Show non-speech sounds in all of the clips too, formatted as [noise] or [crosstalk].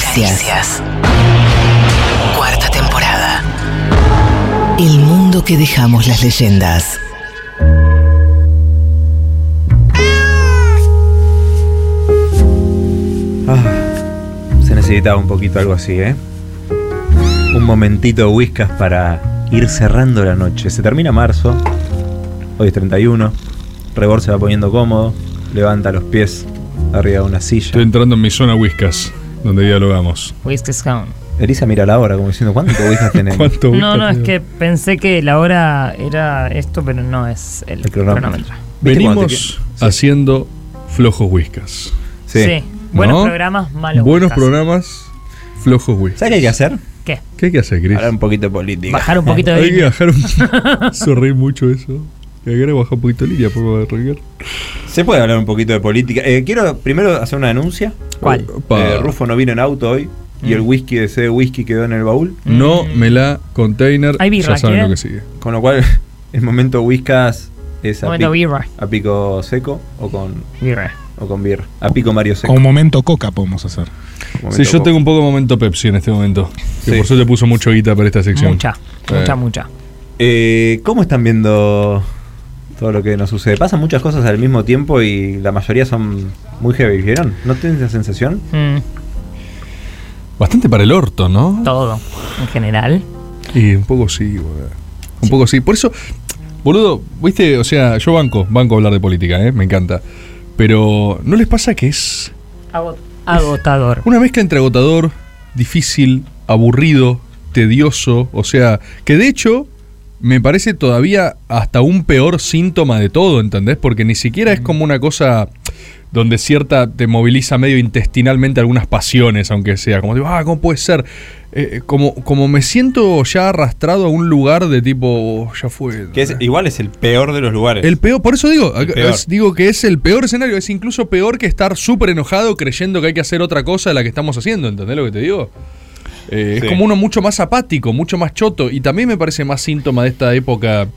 Noticias. Cuarta temporada. El mundo que dejamos las leyendas. Ah, se necesitaba un poquito algo así, ¿eh? Un momentito de whiskas para ir cerrando la noche. Se termina marzo, hoy es 31, Rebor se va poniendo cómodo, levanta los pies arriba de una silla. Estoy entrando en mi zona whiskas, donde dialogamos. Whiskey's Count. Elisa mira la hora como diciendo, ¿cuánto whiskas tenemos? [laughs] ¿Cuánto No, no, es que pensé que la hora era esto, pero no es el, El cronómetro. cronómetro. ¿Viste cuando te Venimos sí. haciendo flojos whiskas. Sí. Sí. Buenos ¿No? programas, malos Buenos whiskas. programas, flojos whiskas. ¿Sabes qué hay que hacer? ¿Qué? ¿Qué hay que hacer, Chris? Hablar un poquito de política. Bajar un poquito de Hay que bajar un... Sonreí [laughs] mucho eso. Que quiere bajar un poquito de línea, por arrancar. Se puede hablar un poquito de política. Eh, quiero primero hacer una denuncia. ¿Cuál? Opa. Eh, Rufo no vino en auto hoy y Mm. el whisky de ese whisky quedó en el baúl. No me la container. Hay birra, ya saben lo que sigue. Con lo cual, [laughs] el momento whiskas es a, pic- birra. a pico seco o con, Birra. o con birra. A pico Mario seco. Con momento coca podemos hacer. Sí, yo tengo un poco de momento Pepsi en este momento. Que Sí. por suerte puso mucho guita para esta sección. Mucha, Eh. mucha, mucha. Eh, ¿Cómo están viendo todo lo que nos sucede? Pasan muchas cosas al mismo tiempo y la mayoría son muy heavy, ¿vieron? ¿No tienen esa sensación? Mm, Bastante para el orto, ¿no? todo, en general. Y un poco sí, boludo. Un poco sí. Por eso, boludo, viste, o sea, yo banco, banco hablar de política, ¿eh? Me encanta. Pero, ¿no les pasa que es Agot- agotador. una mezcla entre agotador, difícil, aburrido, tedioso? O sea, que de hecho me parece todavía hasta un peor síntoma de todo, ¿entendés? Porque ni siquiera es como una cosa donde cierta te moviliza medio intestinalmente algunas pasiones, aunque sea, como digo, ah, ¿cómo puede ser? Eh, como, como me siento ya arrastrado a un lugar de tipo, "Oh, ya fue. Que es, igual es el peor de los lugares. El peor, por eso digo, es- digo que es el peor escenario, es incluso peor que estar súper enojado creyendo que hay que hacer otra cosa de la que estamos haciendo, ¿entendés lo que te digo? Eh, Sí. Es como uno mucho más apático, mucho más choto, y también me parece más síntoma de esta época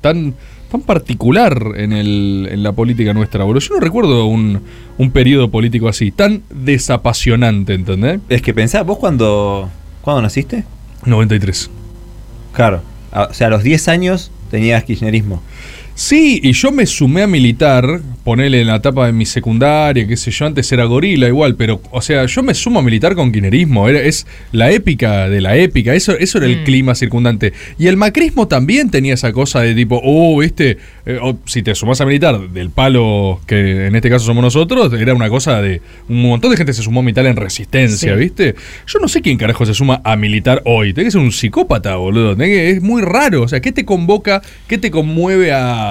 tan, tan particular en, el, en la política nuestra, boludo. Yo no recuerdo un, un periodo político así, tan desapasionante, ¿entendés? Es que pensá, vos cuando, ¿cuándo naciste? 93. Claro. O sea, a los 10 años tenías kirchnerismo. Sí, y yo me sumé a militar, ponele en la etapa de mi secundaria, qué sé yo, antes era gorila igual, pero, o sea, yo me sumo a militar con quinerismo, era, es la épica de la épica, eso, eso era el Mm. clima circundante. Y el macrismo también tenía esa cosa de tipo, oh, viste, Eh, o si te sumás a militar del palo que en este caso somos nosotros, era una cosa de, un montón de gente se sumó a militar en resistencia, Sí. ¿viste? Yo no sé quién carajo se suma a militar hoy, tenés que ser un psicópata, boludo, tenés que- es muy raro, o sea, ¿qué te convoca, qué te conmueve a...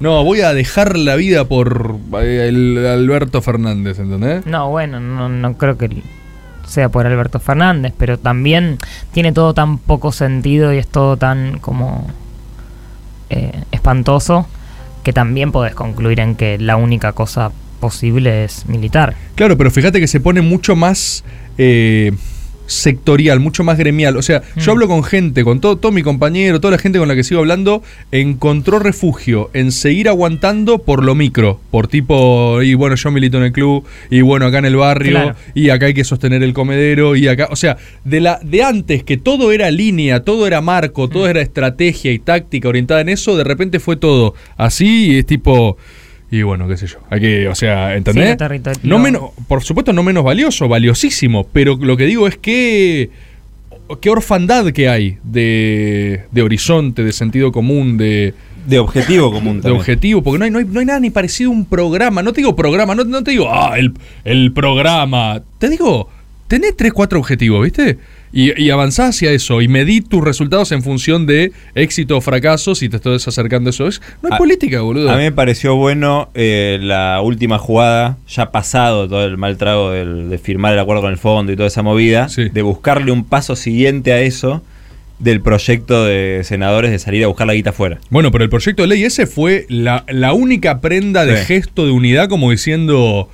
No, voy a dejar la vida por eh, el Alberto Fernández, ¿entendés? No, bueno, no, no creo que sea por Alberto Fernández, pero también tiene todo tan poco sentido y es todo tan como eh, espantoso que también podés concluir en que la única cosa posible es militar. Claro, pero fíjate que se pone mucho más eh, sectorial, mucho más gremial. O sea, yo Mm. hablo con gente, con todo, todo mi compañero, toda la gente con la que sigo hablando, encontró refugio en seguir aguantando por lo micro, por tipo, y bueno, yo milito en el club, y bueno, acá en el barrio, Claro. y acá hay que sostener el comedero, y acá, o sea, de la de antes que todo era línea, todo era marco, todo era estrategia y táctica orientada en eso, de repente fue todo así, y es tipo y bueno, qué sé yo. Hay que, o sea, ¿entendés? Sí, no menos, por supuesto, no menos valioso, valiosísimo. Pero lo que digo es que. Qué orfandad que hay de, de horizonte, de sentido común, de, De objetivo común de también. objetivo, porque no hay, no, hay, no hay nada ni parecido a un programa. No te digo programa, no, no te digo, ah, el, el programa. Te digo, tenés tres, cuatro objetivos, ¿viste? Y, y avanzás hacia eso y medí tus resultados en función de éxito o fracaso si te estás acercando a eso. Es, no hay A- política, boludo. A mí me pareció bueno eh, la última jugada, ya pasado todo el mal trago del- de firmar el acuerdo con el fondo y toda esa movida, Sí. de buscarle un paso siguiente a eso del proyecto de senadores de salir a buscar la guita afuera. Bueno, pero el proyecto de ley ese fue la, la única prenda de Sí. gesto de unidad, como diciendo.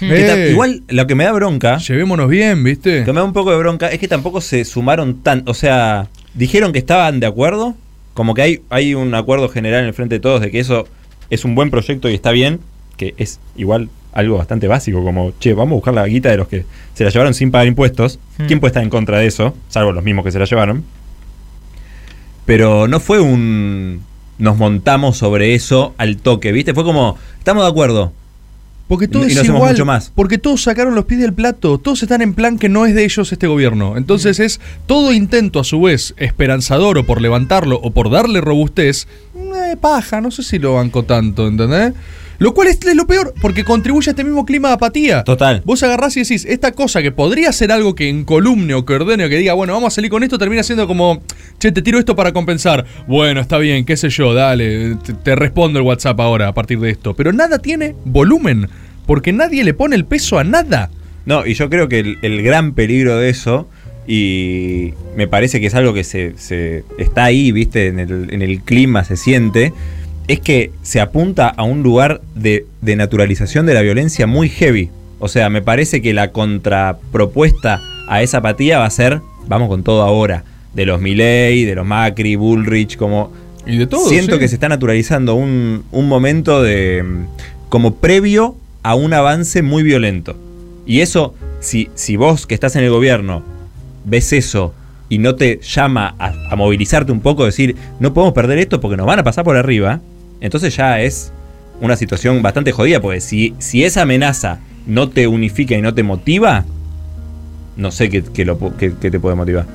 Que ta- "Eh, igual lo que me da bronca, Llevémonos bien, ¿viste? que me da un poco de bronca, es que tampoco se sumaron tan, o sea, dijeron que estaban de acuerdo, como que hay, hay un acuerdo general en el frente de todos de que eso es un buen proyecto y está bien, que es igual algo bastante básico, como, che, vamos a buscar la guita de los que se la llevaron sin pagar impuestos. Hmm. ¿Quién puede estar en contra de eso? Salvo los mismos que se la llevaron. Pero no fue un... Nos montamos sobre eso al toque, ¿viste? Fue como, estamos de acuerdo. Porque todo Y es igual. mucho más. Porque todos sacaron los pies del plato. Todos están en plan que no es de ellos este gobierno. Entonces es todo intento a su vez esperanzador o por levantarlo o por darle robustez. eh, paja, no sé si lo banco tanto, ¿entendés? Lo cual es, es lo peor, porque contribuye a este mismo clima de apatía. Total. Vos agarrás y decís, esta cosa que podría ser algo que encolumne o que ordene o que diga, bueno, vamos a salir con esto, termina siendo como, che, te tiro esto para compensar. Bueno, está bien, qué sé yo, dale, te, te respondo el WhatsApp ahora a partir de esto. Pero nada tiene volumen, porque nadie le pone el peso a nada. No, y yo creo que el, el gran peligro de eso, y me parece que es algo que se, se- está ahí, viste, en el, en el clima se siente, es que se apunta a un lugar de, de naturalización de la violencia muy heavy. O sea, me parece que la contrapropuesta a esa apatía va a ser, vamos con todo ahora, de los Milley, de los Macri, Bullrich, como... Y de todo. Siento sí. que se está naturalizando un, un momento de. mm, como previo a un avance muy violento. Y eso, si, si vos que estás en el gobierno ves eso y no te llama a, a movilizarte un poco, decir, no podemos perder esto porque nos van a pasar por arriba, entonces ya es una situación bastante jodida, porque si, si esa amenaza no te unifica y no te motiva, no sé qué, qué lo qué- qué te puede motivar.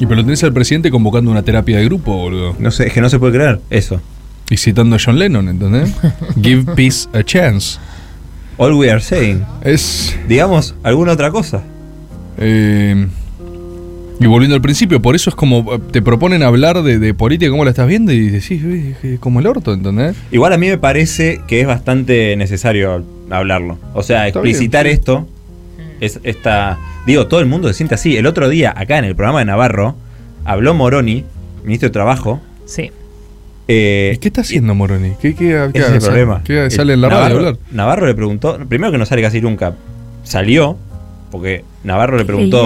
Y pero tenés al presidente convocando una terapia de grupo, boludo. No sé, es que no se puede creer eso. Y citando a John Lennon, ¿entendés? [laughs] Give peace a chance. All we are saying. Es. Digamos, alguna otra cosa. eh, y volviendo al principio, por eso es como eh, te proponen hablar de, de política, ¿cómo la estás viendo? Y decís, "Uy, es como el orto, ¿entendés? Igual a mí me parece que es bastante necesario hablarlo. O sea, Está explicitar bien, sí. esto. Es esta. Digo, todo el mundo se siente así. El otro día, acá en el programa de Navarro, habló Moroni, ministro de Trabajo. Sí. eh, ¿Y qué está haciendo Moroni? ¿Qué, qué, qué ese es el problema. ¿Qué sale en la El radio Navarro, hablar? Navarro le preguntó. Primero que no sale casi nunca. Salió, porque Navarro le preguntó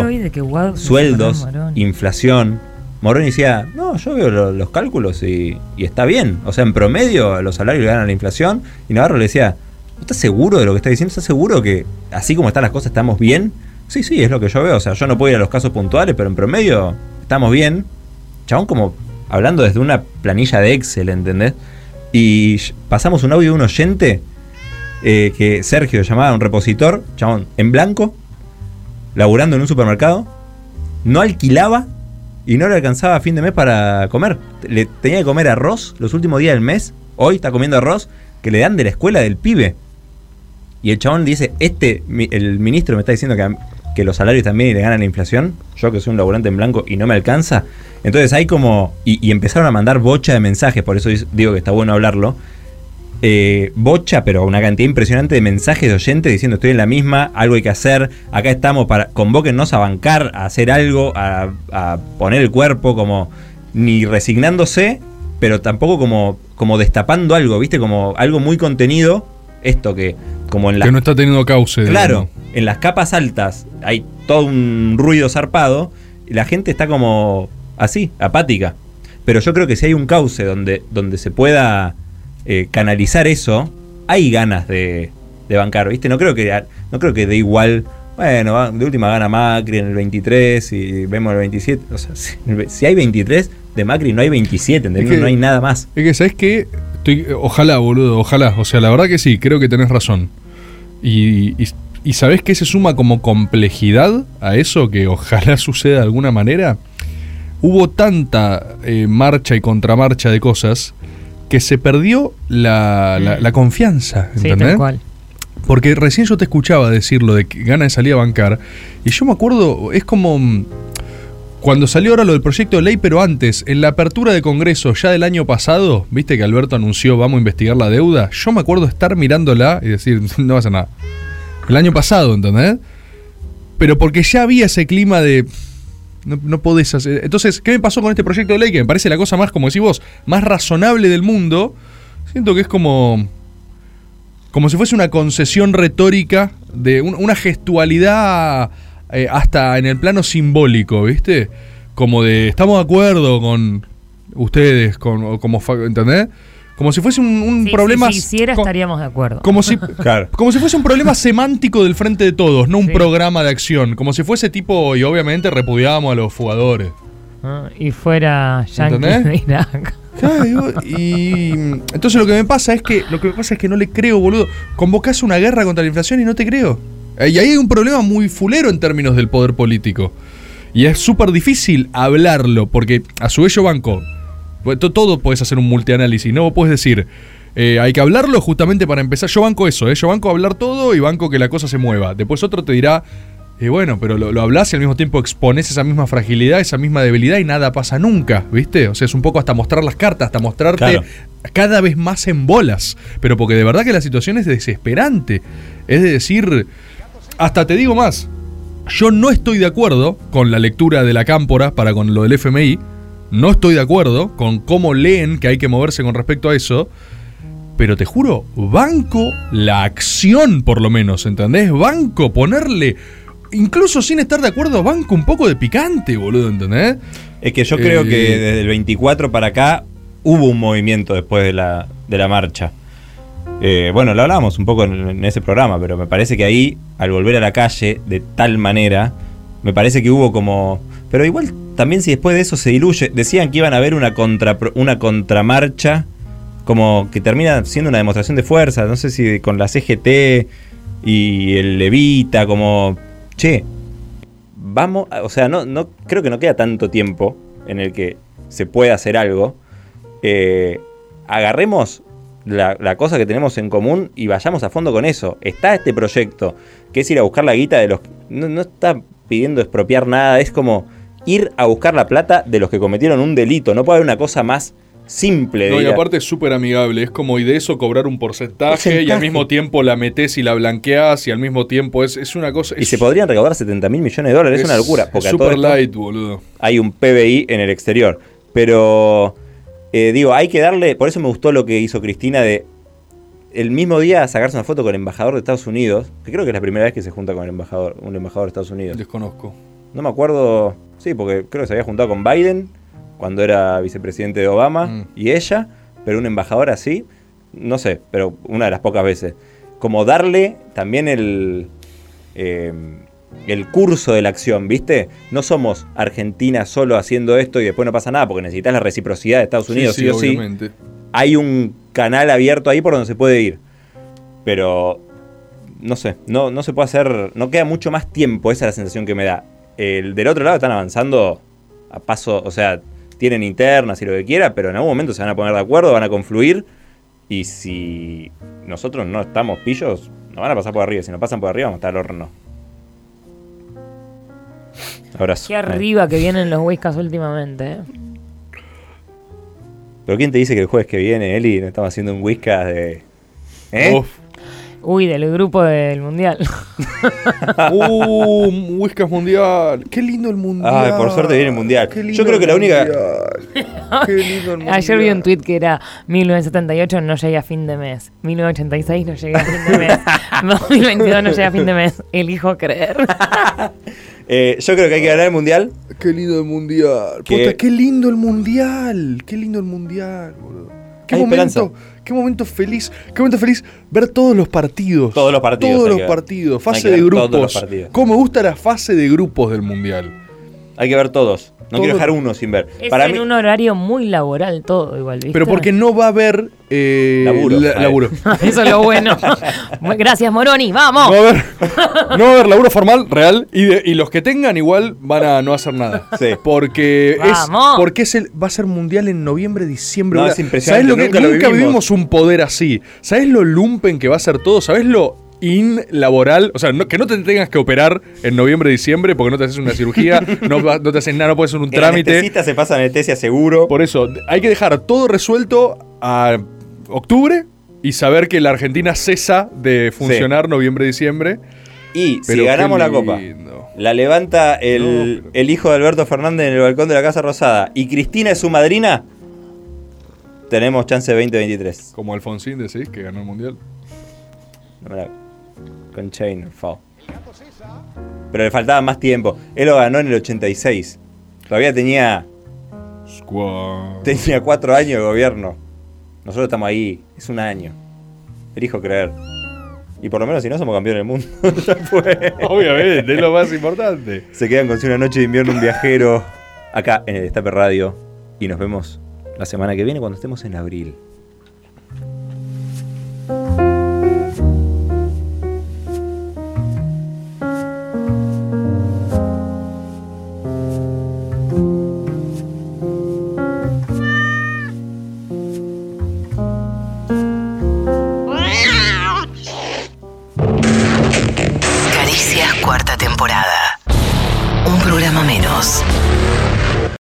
sueldos, inflación. Moroni decía, no, yo veo lo- los cálculos y, y está bien. O sea, en promedio los salarios le ganan la inflación. Y Navarro le decía, ¿estás seguro de lo que está diciendo? ¿Estás seguro que así como están las cosas estamos bien? Sí, sí, es lo que yo veo. O sea, yo no puedo ir a los casos puntuales, pero en promedio estamos bien. Chabón como hablando desde una planilla de Excel, ¿entendés? Y pasamos un audio de un oyente eh, que Sergio llamaba a un repositor, chabón, en blanco, laburando en un supermercado, no alquilaba y no le alcanzaba a fin de mes para comer. Le tenía que comer arroz los últimos días del mes, hoy está comiendo arroz que le dan de la escuela del pibe. Y el chabón dice, este, el ministro me está diciendo que, que los salarios también le ganan la inflación, yo que soy un laburante en blanco y no me alcanza. Entonces hay como, y, y empezaron a mandar bocha de mensajes, por eso digo que está bueno hablarlo, eh, bocha, pero una cantidad impresionante de mensajes de oyentes diciendo estoy en la misma, algo hay que hacer, acá estamos para, convóquennos a bancar, a hacer algo, a, a poner el cuerpo, como ni resignándose, pero tampoco como, como destapando algo, viste, como algo muy contenido, esto que como en la Que no está teniendo cauce. Claro, en las capas altas hay todo un ruido zarpado y la gente está como así, apática. Pero yo creo que si hay un cauce donde, donde se pueda eh, canalizar eso, hay ganas de, de bancar, ¿viste? No creo que no creo que dé igual. Bueno, de última gana Macri en el 23 y vemos el 27. O sea, [laughs] si, si hay 23 de Macri, no hay 27, ¿entendés? Es que- no hay nada más. Es que, ¿sabes qué? Estoy, ojalá, boludo, ojalá. O sea, la verdad que sí, creo que tenés razón. Y, y, y ¿sabés qué se suma como complejidad a eso? Que ojalá [laughs] suceda de alguna manera. Hubo tanta eh, marcha y contramarcha de cosas que se perdió la, la- la confianza. Sí, ¿entendés? tal cual. Porque recién yo te escuchaba decirlo de que gana de salir a bancar. Y yo me acuerdo, es como mm, cuando salió ahora lo del proyecto de ley, pero antes, en la apertura de Congreso ya del año pasado, viste que Alberto anunció vamos a investigar la deuda. Yo me acuerdo estar mirándola y decir, no pasa nada. El año pasado, ¿entendés? Pero porque ya había ese clima de. No, no podés hacer. Entonces, ¿qué me pasó con este proyecto de ley? Que me parece la cosa más, como decís vos, más razonable del mundo. Siento que es como como si fuese una concesión retórica de un- una gestualidad eh, hasta en el plano simbólico, ¿viste? Como de estamos de acuerdo con ustedes, con como ¿entendés? Como si fuese un, un Sí, problema. Si se hiciera, co- estaríamos de acuerdo. como si, [laughs] Claro. como si fuese un problema semántico del frente de todos, no un Sí. programa de acción. Como si fuese tipo, y obviamente repudiábamos a los jugadores. Ah, Y fuera Yankee ¿Entendés? [laughs] de Irak. Claro, digo, y entonces lo que me pasa es que lo que me pasa es que no le creo, boludo. Convocás una guerra contra la inflación y no te creo. Eh, Y ahí hay un problema muy fulero en términos del poder político. Y es súper difícil hablarlo, porque a su vez yo banco. Todo puedes hacer un multianálisis, ¿no? Vos puedes decir, eh, hay que hablarlo justamente para empezar. Yo banco eso, ¿eh? Yo banco hablar todo y banco que la cosa se mueva. Después otro te dirá, y bueno, pero lo, lo hablas y al mismo tiempo expones esa misma fragilidad, esa misma debilidad y nada pasa nunca, ¿viste? O sea, es un poco hasta mostrar las cartas, hasta mostrarte Claro. cada vez más en bolas. Pero porque de verdad que la situación es desesperante. Es de decir, hasta te digo más, yo no estoy de acuerdo con la lectura de la cámpora para con lo del FMI. No estoy de acuerdo con cómo leen que hay que moverse con respecto a eso. Pero te juro, banco la acción por lo menos, ¿entendés? Banco ponerle, incluso sin estar de acuerdo, banco un poco de picante, boludo, ¿entendés? Es que yo creo Eh, que desde el 24 para acá hubo un movimiento después de la, de la marcha. Eh, bueno, lo hablábamos un poco en, en ese programa, pero me parece que ahí, al volver a la calle de tal manera, me parece que hubo como... Pero igual también si después de eso se diluye, decían que iban a haber una, contra, una contramarcha, como que termina siendo una demostración de fuerza, no sé si con la CGT y el Levita, como... Che, vamos, o sea, no, no creo que no queda tanto tiempo en el que se pueda hacer algo. Eh, agarremos la, cosa que tenemos en común y vayamos a fondo con eso. Está este proyecto, que es ir a buscar la guita de los... No, no está pidiendo expropiar nada, es como ir a buscar la plata de los que cometieron un delito. No puede haber una cosa más simple. de No, y aparte es súper amigable. Es como y de eso cobrar un porcentaje, y al mismo tiempo la metes y la blanqueas y al mismo tiempo es, es una cosa. y se podrían recaudar 70 mil millones de dólares. Es, una locura. Porque Es super light, boludo. hay un PBI en el exterior. Pero, eh, digo, hay que darle, por eso me gustó lo que hizo Cristina de el mismo día sacarse una foto con el embajador de Estados Unidos, que creo que es la primera vez que se junta con el embajador, un embajador de Estados Unidos. Desconozco. No me acuerdo, sí, porque creo que se había juntado con Biden cuando era vicepresidente de Obama Mm. y ella, pero un embajador así, no sé, pero una de las pocas veces. Como darle también el, eh, el curso de la acción, ¿viste? No somos Argentina solo haciendo esto y después no pasa nada, porque necesitas la reciprocidad de Estados Unidos, sí, o sí. obviamente. Hay un canal abierto ahí por donde se puede ir. Pero, no sé, no, no se puede hacer, no queda mucho más tiempo, esa es la sensación que me da. El del otro lado están avanzando a paso, o sea, tienen internas y lo que quiera, pero en algún momento se van a poner de acuerdo, van a confluir. Y si nosotros no estamos pillos, nos van a pasar por arriba. Si nos pasan por arriba, vamos a estar al horno. Abrazo. Qué arriba que vienen los Whiskas últimamente, ¿eh? Pero ¿quién te dice que el jueves que viene, Eli, no estamos haciendo un whiskas de. ¿Eh? Uf. Uy, del grupo del mundial. [laughs] Uh, Whiskas mundial. Qué lindo el mundial. Ay, por suerte viene el mundial. Qué lindo Yo creo que el la única- mundial. Qué lindo el mundial. [laughs] Ayer vi un tweet que era 1978 no llegué a fin de mes. 1986 no llegué a fin de mes. [laughs] 2022 no llegué a fin de mes. Elijo creer. Eh, yo creo que hay que ganar el mundial. Qué lindo el mundial. Que- Puta, qué lindo el mundial. Qué lindo el mundial, boludo. Qué Hay momento, esperanza. qué momento feliz. Qué momento feliz ver todos los partidos. Todos los partidos Todos los partidos. Fase de grupos. Cómo me gusta la fase de grupos del mundial. Hay que ver todos. No Todo- quiero dejar uno sin ver. Es Para en mí, un horario muy laboral todo igual, ¿viste? Pero porque no va a haber eh, Laburo, la- a ver. laburo. [laughs] Eso es lo bueno. [laughs] Muy- Gracias, Moroni. No ¡Vamos! va a haber, [laughs] no va a haber laburo formal real y, de- y los que tengan igual van a no hacer nada. Sí. Porque es ¡Vamos! porque es el, va a ser mundial en noviembre, diciembre. No, es impresionante, ¿Sabés lo que nunca lo vivimos. vivimos un poder así? ¿Sabes lo lumpen que va a ser todo? ¿Sabes lo inlaboral? O sea, no- que no te tengas que operar en noviembre, diciembre porque no te haces una cirugía, [laughs] no, te haces nada, no puedes hacer un el trámite. anestesista se pasa anestesia seguro. Por eso, hay que dejar todo resuelto a octubre y saber que la Argentina cesa de funcionar noviembre, diciembre. y si ganamos la copa, la levanta el, No, pero- el hijo de Alberto Fernández en el balcón de la Casa Rosada y Cristina es su madrina, tenemos chance de 2023. Como Alfonsín decís, que ganó el mundial. No me la- Con Chain, fao. Pero le faltaba más tiempo. Él lo ganó en el 86. Todavía tenía, Squad. tenía cuatro años de gobierno. Nosotros estamos ahí, es un año. Elijo creer. Y por lo menos si no somos campeones del mundo. [laughs] Obviamente, es lo más importante. Se quedan con Si una noche de invierno un viajero acá en el Destape Radio. Y nos vemos la semana que viene cuando estemos en abril.